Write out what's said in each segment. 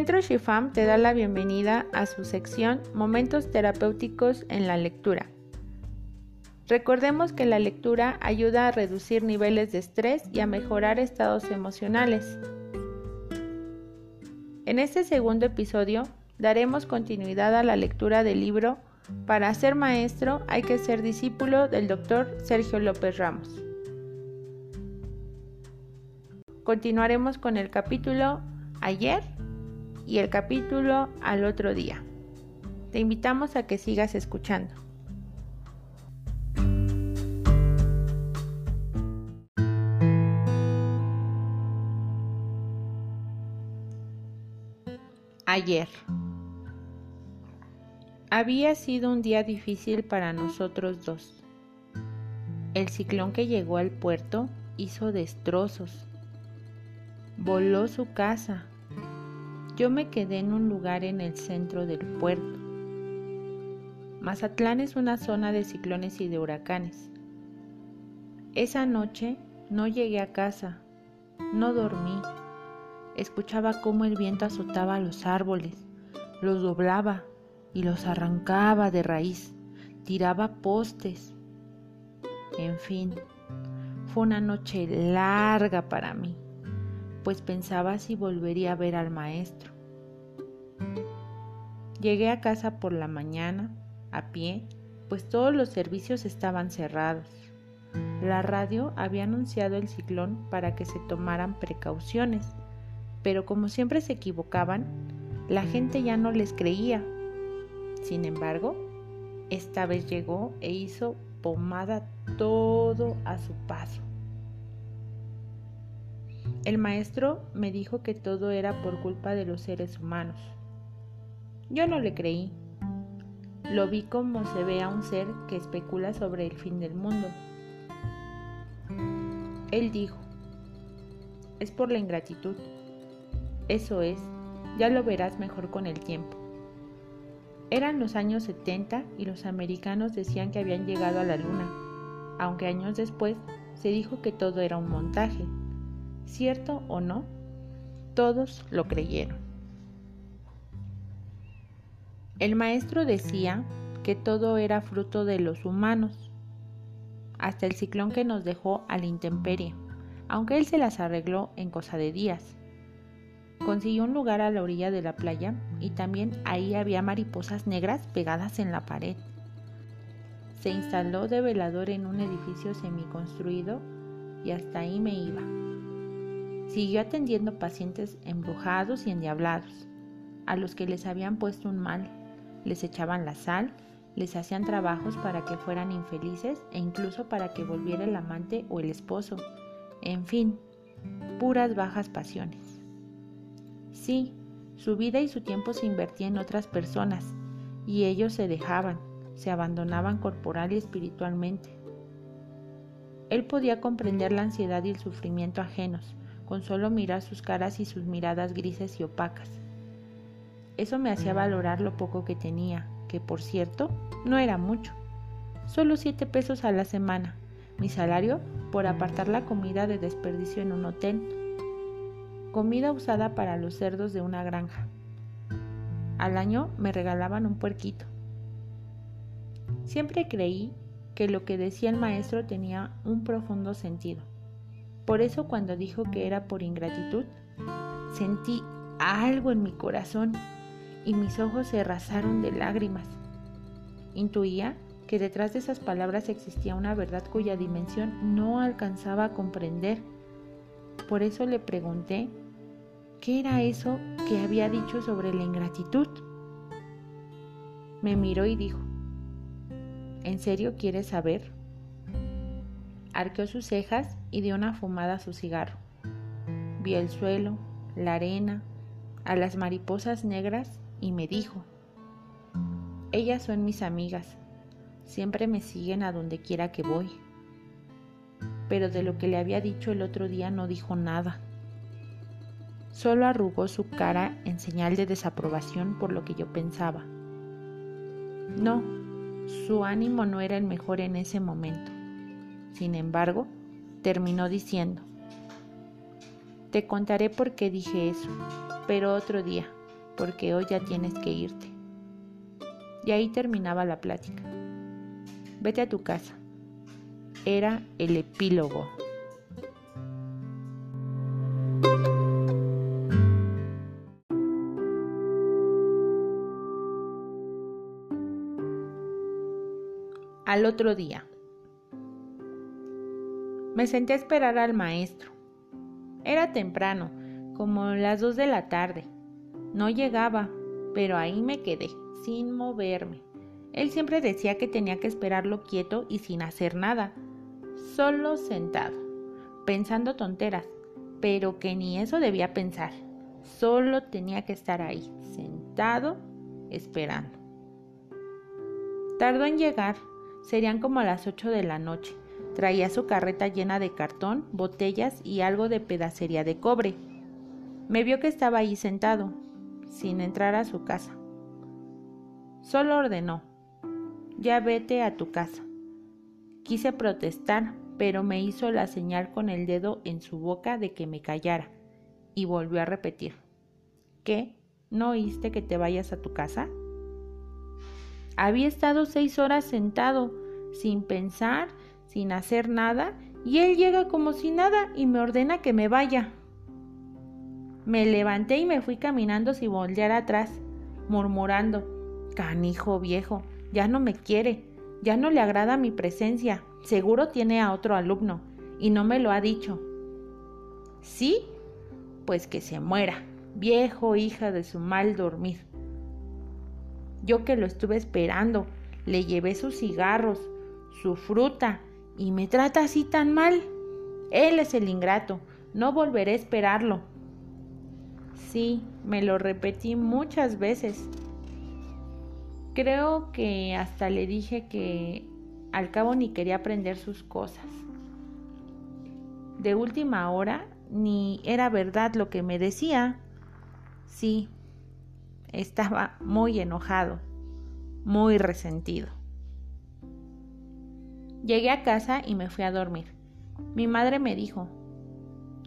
Centro Shifam te da la bienvenida a su sección Momentos terapéuticos en la lectura. Recordemos que la lectura ayuda a reducir niveles de estrés y a mejorar estados emocionales. En este segundo episodio daremos continuidad a la lectura del libro Para ser maestro hay que ser discípulo del doctor Sergio López Ramos. Continuaremos con el capítulo Ayer y el capítulo Al otro día. Te invitamos a que sigas escuchando. Ayer. Había sido un día difícil para nosotros dos. El ciclón que llegó al puerto hizo destrozos. Voló su casa. Yo me quedé en un lugar en el centro del puerto. Mazatlán es una zona de ciclones y de huracanes. Esa noche no llegué a casa, no dormí. Escuchaba cómo el viento azotaba los árboles, los doblaba y los arrancaba de raíz, tiraba postes. En fin, fue una noche larga para mí, pues pensaba si volvería a ver al maestro. Llegué a casa por la mañana, a pie, pues todos los servicios estaban cerrados. La radio había anunciado el ciclón para que se tomaran precauciones pero como siempre se equivocaban, la gente ya no les creía. Sin embargo, esta vez llegó e hizo pomada todo a su paso. El maestro me dijo que todo era por culpa de los seres humanos. Yo no le creí. Lo vi como se ve a un ser que especula sobre el fin del mundo. Él dijo, es por la ingratitud. Eso es, ya lo verás mejor con el tiempo. Eran los años 70 y los americanos decían que habían llegado a la luna, aunque años después se dijo que todo era un montaje. ¿Cierto o no? Todos lo creyeron. El maestro decía que todo era fruto de los humanos, hasta el ciclón que nos dejó a la intemperie, aunque él se las arregló en cosa de días. Consiguió un lugar a la orilla de la playa y también ahí había mariposas negras pegadas en la pared. Se instaló de velador en un edificio semiconstruido y hasta ahí me iba. Siguió atendiendo pacientes embrujados y endiablados, a los que les habían puesto un mal, les echaban la sal, les hacían trabajos para que fueran infelices e incluso para que volviera el amante o el esposo. En fin, puras bajas pasiones. Sí, su vida y su tiempo se invertía en otras personas, y ellos se dejaban, se abandonaban corporal y espiritualmente. Él podía comprender la ansiedad y el sufrimiento ajenos, con solo mirar sus caras y sus miradas grises y opacas. Eso me hacía valorar lo poco que tenía, que por cierto, no era mucho. Solo siete pesos a la semana, mi salario por apartar la comida de desperdicio en un hotel comida usada para los cerdos de una granja. Al año me regalaban un puerquito. Siempre creí que lo que decía el maestro tenía un profundo sentido. Por eso cuando dijo que era por ingratitud, sentí algo en mi corazón y mis ojos se arrasaron de lágrimas. Intuía que detrás de esas palabras existía una verdad cuya dimensión no alcanzaba a comprender. Por eso le pregunté ¿Qué era eso que había dicho sobre la ingratitud? Me miró y dijo, ¿En serio quieres saber? Arqueó sus cejas y dio una fumada a su cigarro. Vi el suelo, la arena, a las mariposas negras y me dijo, ellas son mis amigas, siempre me siguen a donde quiera que voy. Pero de lo que le había dicho el otro día no dijo nada. Solo arrugó su cara en señal de desaprobación por lo que yo pensaba. No, su ánimo no era el mejor en ese momento. Sin embargo, terminó diciendo, Te contaré por qué dije eso, pero otro día. Porque hoy ya tienes que irte. Y ahí terminaba la plática. Vete a tu casa. Era el epílogo. Al otro día. Me senté a esperar al maestro. Era temprano, como las dos de la tarde. No llegaba, pero ahí me quedé, sin moverme. Él siempre decía que tenía que esperarlo quieto y sin hacer nada, solo sentado, pensando tonteras, pero que ni eso debía pensar. Solo tenía que estar ahí, sentado, esperando. Tardó en llegar, serían como las ocho de la noche. Traía su carreta llena de cartón, botellas y algo de pedacería de cobre. Me vio que estaba ahí sentado, sin entrar a su casa. Solo ordenó, ya vete a tu casa. Quise protestar, pero me hizo la señal con el dedo en su boca de que me callara, y volvió a repetir, ¿qué? ¿No oíste que te vayas a tu casa? Había estado seis horas sentado, sin pensar, sin hacer nada, y él llega como si nada y me ordena que me vaya. Me levanté y me fui caminando sin voltear atrás, murmurando, canijo viejo, ya no me quiere, ya no le agrada mi presencia, seguro tiene a otro alumno, y no me lo ha dicho. ¿Sí? Pues que se muera, viejo hija de su mal dormir. Yo que lo estuve esperando, le llevé sus cigarros, su fruta, y me trata así tan mal. Él es el ingrato, no volveré a esperarlo. Sí, me lo repetí muchas veces. Creo que hasta le dije que al cabo ni quería aprender sus cosas. De última hora, ni era verdad lo que me decía. Sí, estaba muy enojado, muy resentido. Llegué a casa y me fui a dormir. Mi madre me dijo,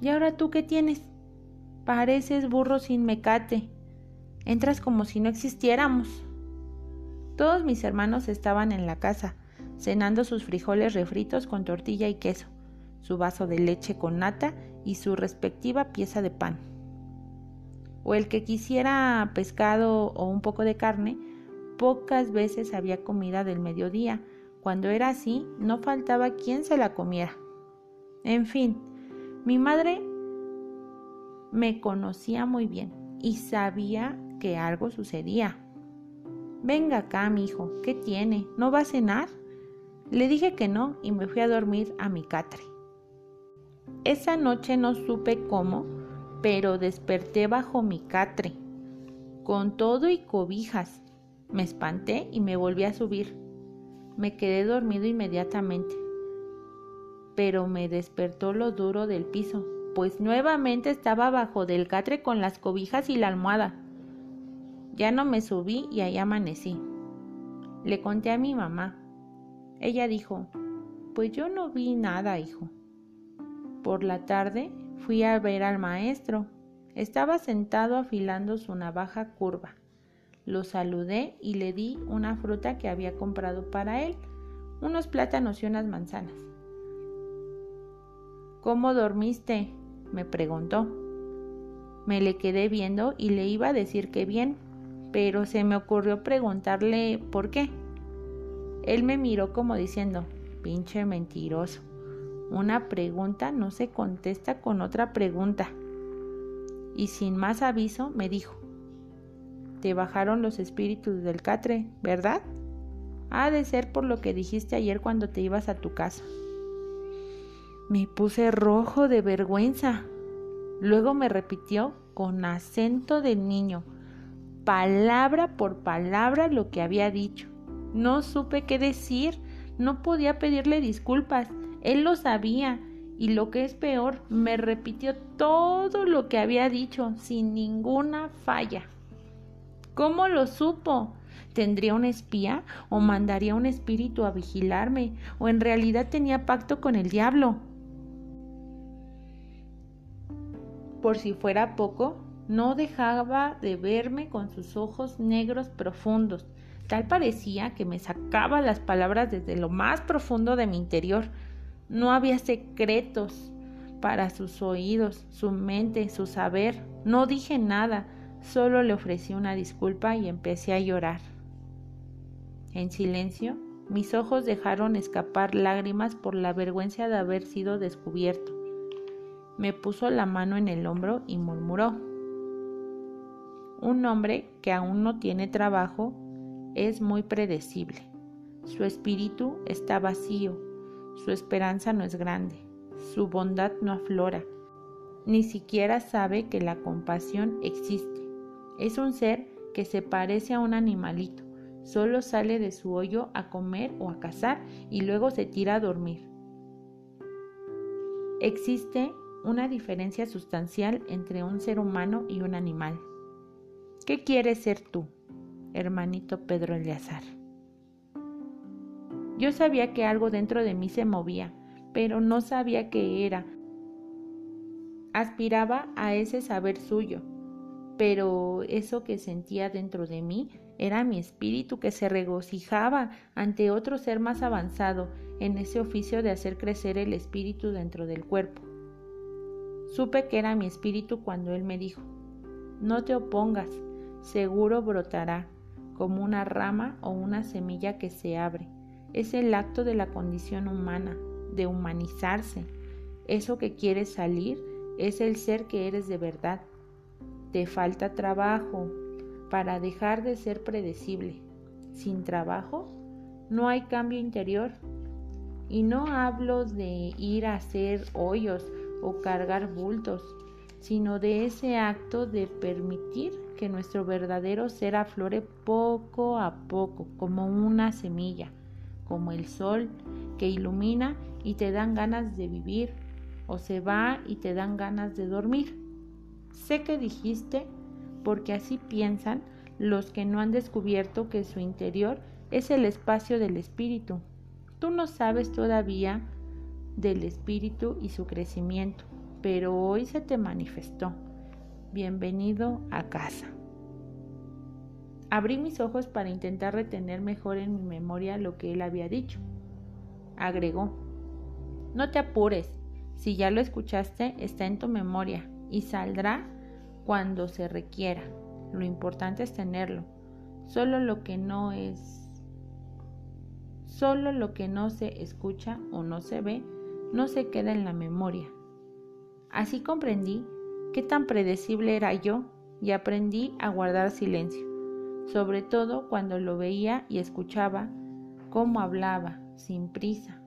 ¿y ahora tú qué tienes? Pareces burro sin mecate. Entras como si no existiéramos. Todos mis hermanos estaban en la casa, cenando sus frijoles refritos con tortilla y queso, su vaso de leche con nata y su respectiva pieza de pan. O el que quisiera pescado o un poco de carne, pocas veces había comida del mediodía, cuando era así, no faltaba quien se la comiera. En fin, mi madre me conocía muy bien y sabía que algo sucedía. Venga acá, mi hijo, ¿qué tiene? ¿No va a cenar? Le dije que no y me fui a dormir a mi catre. Esa noche no supe cómo, pero desperté bajo mi catre, con todo y cobijas. Me espanté y me volví a subir. Me quedé dormido inmediatamente, pero me despertó lo duro del piso, pues nuevamente estaba bajo del catre con las cobijas y la almohada. Ya no me subí y ahí amanecí. Le conté a mi mamá. Ella dijo, pues yo no vi nada, hijo. Por la tarde fui a ver al maestro. Estaba sentado afilando su navaja curva. Lo saludé y le di una fruta que había comprado para él, unos plátanos y unas manzanas. ¿Cómo dormiste? Me preguntó. Me le quedé viendo y le iba a decir que bien, pero se me ocurrió preguntarle por qué. Él me miró como diciendo, pinche mentiroso. Una pregunta no se contesta con otra pregunta. Y sin más aviso me dijo, te bajaron los espíritus del catre, ¿verdad? Ha de ser por lo que dijiste ayer cuando te ibas a tu casa. Me puse rojo de vergüenza. Luego me repitió con acento de niño, palabra por palabra lo que había dicho. No supe qué decir, no podía pedirle disculpas. Él lo sabía y lo que es peor, me repitió todo lo que había dicho sin ninguna falla. ¿Cómo lo supo? ¿Tendría un espía o mandaría un espíritu a vigilarme o en realidad tenía pacto con el diablo? Por si fuera poco, No dejaba de verme con sus ojos negros profundos. Tal parecía que me sacaba las palabras desde lo más profundo de mi interior. No había secretos para sus oídos, su mente, su saber. No dije nada, solo le ofrecí una disculpa y empecé a llorar. En silencio, mis ojos dejaron escapar lágrimas por la vergüenza de haber sido descubierto. Me puso la mano en el hombro y murmuró. Un hombre que aún no tiene trabajo es muy predecible. Su espíritu está vacío, su esperanza no es grande, su bondad no aflora, ni siquiera sabe que la compasión existe. Es un ser que se parece a un animalito, solo sale de su hoyo a comer o a cazar y luego se tira a dormir. Existe una diferencia sustancial entre un ser humano y un animal. ¿Qué quieres ser tú, hermanito Pedro Eleazar? Yo sabía que algo dentro de mí se movía, pero no sabía qué era. Aspiraba a ese saber suyo, pero eso que sentía dentro de mí era mi espíritu que se regocijaba ante otro ser más avanzado en ese oficio de hacer crecer el espíritu dentro del cuerpo. Supe que era mi espíritu cuando él me dijo, no te opongas, seguro brotará, como una rama o una semilla que se abre. Es el acto de la condición humana, de humanizarse. Eso que quieres salir es el ser que eres de verdad. Te falta trabajo para dejar de ser predecible. Sin trabajo no hay cambio interior. Y no hablo de ir a hacer hoyos o cargar bultos, sino de ese acto de permitir que nuestro verdadero ser aflore poco a poco, como una semilla, como el sol que ilumina y te dan ganas de vivir, o se va y te dan ganas de dormir. Sé que dijiste, porque así piensan los que no han descubierto que su interior es el espacio del espíritu. Tú no sabes todavía del espíritu y su crecimiento pero hoy se te manifestó. Bienvenido a casa. Abrí mis ojos para intentar retener mejor en mi memoria lo que él había dicho. Agregó, no te apures, si ya lo escuchaste está en tu memoria y saldrá cuando se requiera. Lo importante es tenerlo. Solo lo que no es, solo lo que no se escucha o no se ve, no se queda en la memoria, Así comprendí qué tan predecible era yo y aprendí a guardar silencio, sobre todo cuando lo veía y escuchaba cómo hablaba, sin prisa,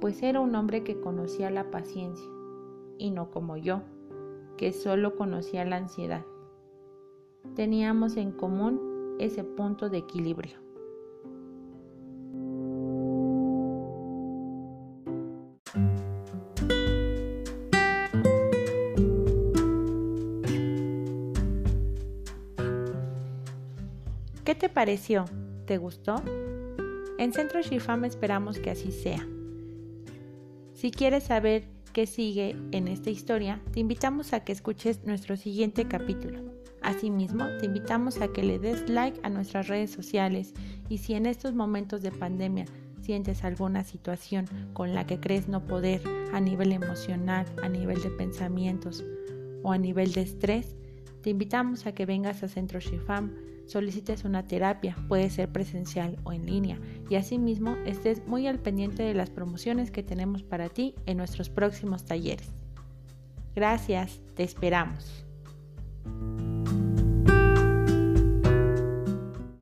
pues era un hombre que conocía la paciencia, y no como yo, que solo conocía la ansiedad. Teníamos en común ese punto de equilibrio. ¿Qué te pareció? ¿Te gustó? En Centro Shifam esperamos que así sea. Si quieres saber qué sigue en esta historia, te invitamos a que escuches nuestro siguiente capítulo. Asimismo, te invitamos a que le des like a nuestras redes sociales y si en estos momentos de pandemia sientes alguna situación con la que crees no poder a nivel emocional, a nivel de pensamientos o a nivel de estrés, te invitamos a que vengas a Centro Shifam solicites una terapia, puede ser presencial o en línea, y asimismo estés muy al pendiente de las promociones que tenemos para ti en nuestros próximos talleres. Gracias, te esperamos.